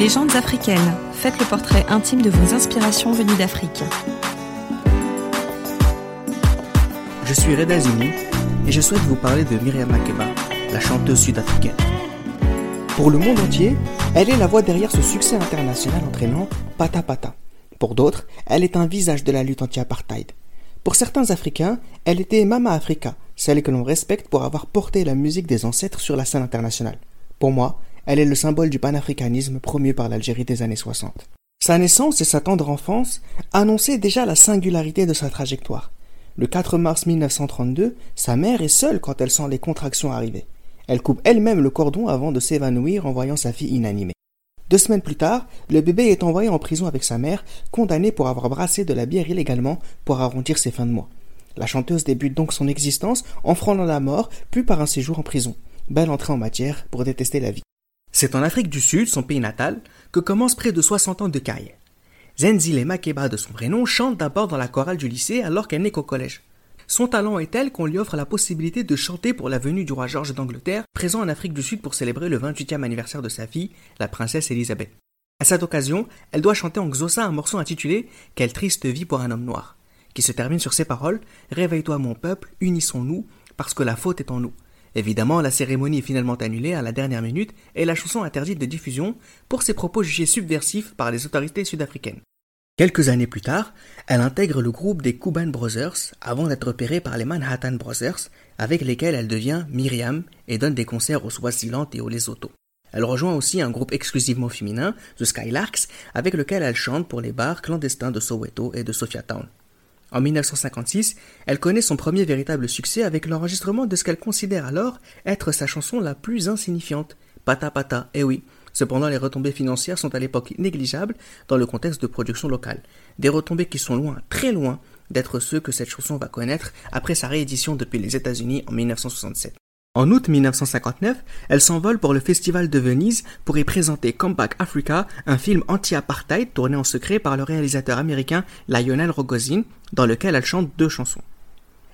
Légendes africaines. Faites le portrait intime de vos inspirations venues d'Afrique. Je suis Reda Zini et je souhaite vous parler de Myriam Makeba, la chanteuse sud-africaine. Pour le monde entier, elle est la voix derrière ce succès international entraînant Pata Pata. Pour d'autres, elle est un visage de la lutte anti-apartheid. Pour certains Africains, elle était Mama Africa, celle que l'on respecte pour avoir porté la musique des ancêtres sur la scène internationale. Pour moi, elle est le symbole du panafricanisme promu par l'Algérie des années 60. Sa naissance et sa tendre enfance annonçaient déjà la singularité de sa trajectoire. Le 4 mars 1932, sa mère est seule quand elle sent les contractions arriver. Elle coupe elle-même le cordon avant de s'évanouir en voyant sa fille inanimée. Deux semaines plus tard, le bébé est envoyé en prison avec sa mère, condamné pour avoir brassé de la bière illégalement pour arrondir ses fins de mois. La chanteuse débute donc son existence en frôlant la mort, puis par un séjour en prison. Belle entrée en matière pour détester la vie. C'est en Afrique du Sud, son pays natal, que commence près de 60 ans de carrière. Zenzile Makeba de son vrai nom chante d'abord dans la chorale du lycée alors qu'elle n'est qu'au collège. Son talent est tel qu'on lui offre la possibilité de chanter pour la venue du roi George d'Angleterre, présent en Afrique du Sud pour célébrer le 28e anniversaire de sa fille, la princesse Elisabeth. À cette occasion, elle doit chanter en Xhosa un morceau intitulé Quelle triste vie pour un homme noir, qui se termine sur ces paroles Réveille-toi mon peuple, unissons-nous, parce que la faute est en nous. Évidemment, la cérémonie est finalement annulée à la dernière minute et la chanson interdite de diffusion pour ses propos jugés subversifs par les autorités sud-africaines. Quelques années plus tard, elle intègre le groupe des Cuban Brothers avant d'être repérée par les Manhattan Brothers avec lesquels elle devient Myriam et donne des concerts au Swaziland et au Lesotho. Elle rejoint aussi un groupe exclusivement féminin, The Skylarks, avec lequel elle chante pour les bars clandestins de Soweto et de Sophiatown. En 1956, elle connaît son premier véritable succès avec l'enregistrement de ce qu'elle considère alors être sa chanson la plus insignifiante, Pata Pata, eh oui. Cependant, les retombées financières sont à l'époque négligeables dans le contexte de production locale. Des retombées qui sont loin, très loin, d'être ceux que cette chanson va connaître après sa réédition depuis les États-Unis en 1967. En août 1959, elle s'envole pour le Festival de Venise pour y présenter Comeback Africa, un film anti-apartheid tourné en secret par le réalisateur américain Lionel Rogozin, dans lequel elle chante deux chansons.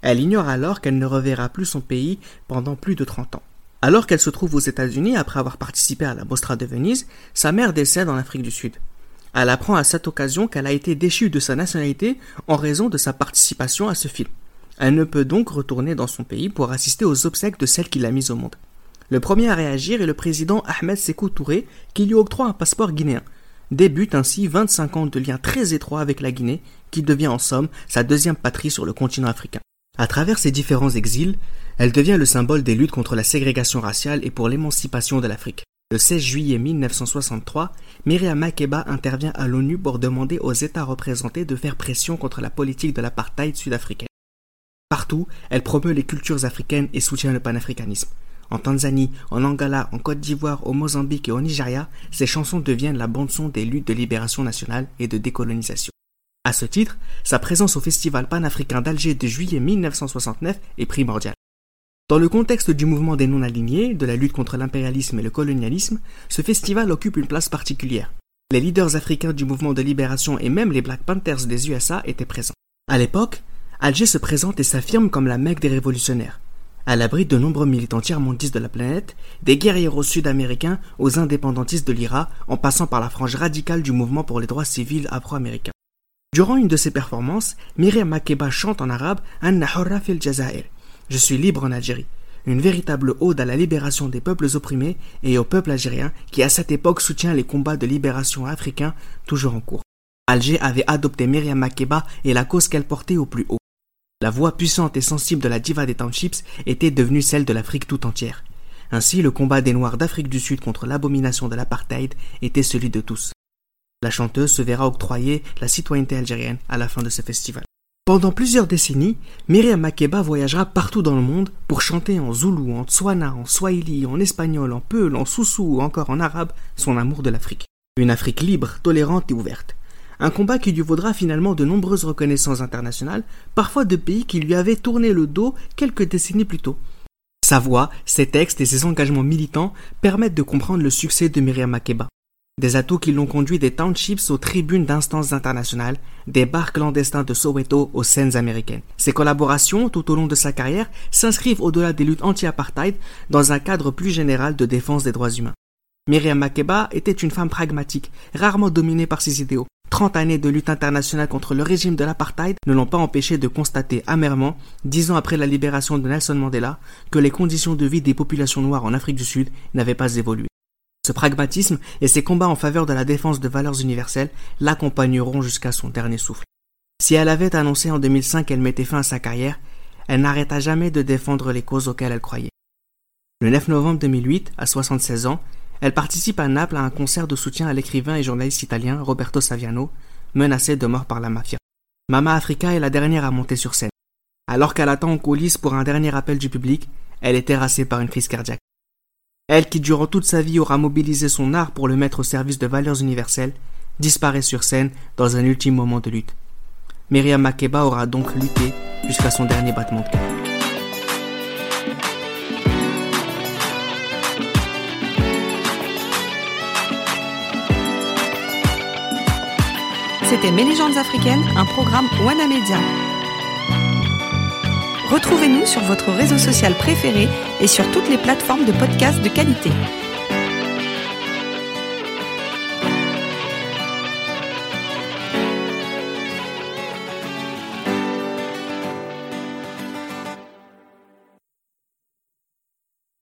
Elle ignore alors qu'elle ne reverra plus son pays pendant plus de 30 ans. Alors qu'elle se trouve aux États-Unis après avoir participé à la Mostra de Venise, sa mère décède en Afrique du Sud. Elle apprend à cette occasion qu'elle a été déchue de sa nationalité en raison de sa participation à ce film. Elle ne peut donc retourner dans son pays pour assister aux obsèques de celle qui l'a mise au monde. Le premier à réagir est le président Ahmed Sékou Touré, qui lui octroie un passeport guinéen. Débute ainsi 25 ans de liens très étroits avec la Guinée, qui devient en somme sa deuxième patrie sur le continent africain. À travers ses différents exils, elle devient le symbole des luttes contre la ségrégation raciale et pour l'émancipation de l'Afrique. Le 16 juillet 1963, Myriam Makeba intervient à l'ONU pour demander aux États représentés de faire pression contre la politique de l'apartheid sud-africaine. Partout, elle promeut les cultures africaines et soutient le panafricanisme. En Tanzanie, en Angola, en Côte d'Ivoire, au Mozambique et au Nigeria, ses chansons deviennent la bande-son des luttes de libération nationale et de décolonisation. À ce titre, sa présence au Festival panafricain d'Alger de juillet 1969 est primordiale. Dans le contexte du mouvement des non-alignés, de la lutte contre l'impérialisme et le colonialisme, ce festival occupe une place particulière. Les leaders africains du mouvement de libération et même les Black Panthers des USA étaient présents. À l'époque, Alger se présente et s'affirme comme la Mecque des révolutionnaires. Elle abrite de nombreux militants tiers-mondistes de la planète, des guerriers sud-américains aux indépendantistes de l'IRA, en passant par la frange radicale du mouvement pour les droits civils afro-américains. Durant une de ses performances, Myriam Makeba chante en arabe Anna fil Jazair. Je suis libre en Algérie. Une véritable ode à la libération des peuples opprimés et au peuple algérien qui à cette époque soutient les combats de libération africains toujours en cours. Alger avait adopté Myriam Makeba et la cause qu'elle portait au plus haut. La voix puissante et sensible de la diva des townships était devenue celle de l'Afrique tout entière. Ainsi, le combat des Noirs d'Afrique du Sud contre l'abomination de l'apartheid était celui de tous. La chanteuse se verra octroyer la citoyenneté algérienne à la fin de ce festival. Pendant plusieurs décennies, Myriam Makeba voyagera partout dans le monde pour chanter en zoulou, en tswana, en swahili, en espagnol, en peul, en soussou ou encore en arabe son amour de l'Afrique. Une Afrique libre, tolérante et ouverte. Un combat qui lui vaudra finalement de nombreuses reconnaissances internationales, parfois de pays qui lui avaient tourné le dos quelques décennies plus tôt. Sa voix, ses textes et ses engagements militants permettent de comprendre le succès de Myriam Makeba. Des atouts qui l'ont conduit des townships aux tribunes d'instances internationales, des bars clandestins de Soweto aux scènes américaines. Ses collaborations tout au long de sa carrière s'inscrivent au-delà des luttes anti-apartheid dans un cadre plus général de défense des droits humains. Myriam Makeba était une femme pragmatique, rarement dominée par ses idéaux. Trente années de lutte internationale contre le régime de l'apartheid ne l'ont pas empêché de constater amèrement, dix ans après la libération de Nelson Mandela, que les conditions de vie des populations noires en Afrique du Sud n'avaient pas évolué. Ce pragmatisme et ses combats en faveur de la défense de valeurs universelles l'accompagneront jusqu'à son dernier souffle. Si elle avait annoncé en 2005 qu'elle mettait fin à sa carrière, elle n'arrêta jamais de défendre les causes auxquelles elle croyait. Le 9 novembre 2008, à 76 ans, elle participe à Naples à un concert de soutien à l'écrivain et journaliste italien Roberto Saviano, menacé de mort par la mafia. Mama Africa est la dernière à monter sur scène. Alors qu'elle attend en coulisses pour un dernier appel du public, elle est terrassée par une crise cardiaque. Elle qui durant toute sa vie aura mobilisé son art pour le mettre au service de valeurs universelles, disparaît sur scène dans un ultime moment de lutte. Myriam Makeba aura donc lutté jusqu'à son dernier battement de cœur. C'était Mes africaines, un programme Wana Media. Retrouvez-nous sur votre réseau social préféré et sur toutes les plateformes de podcasts de qualité.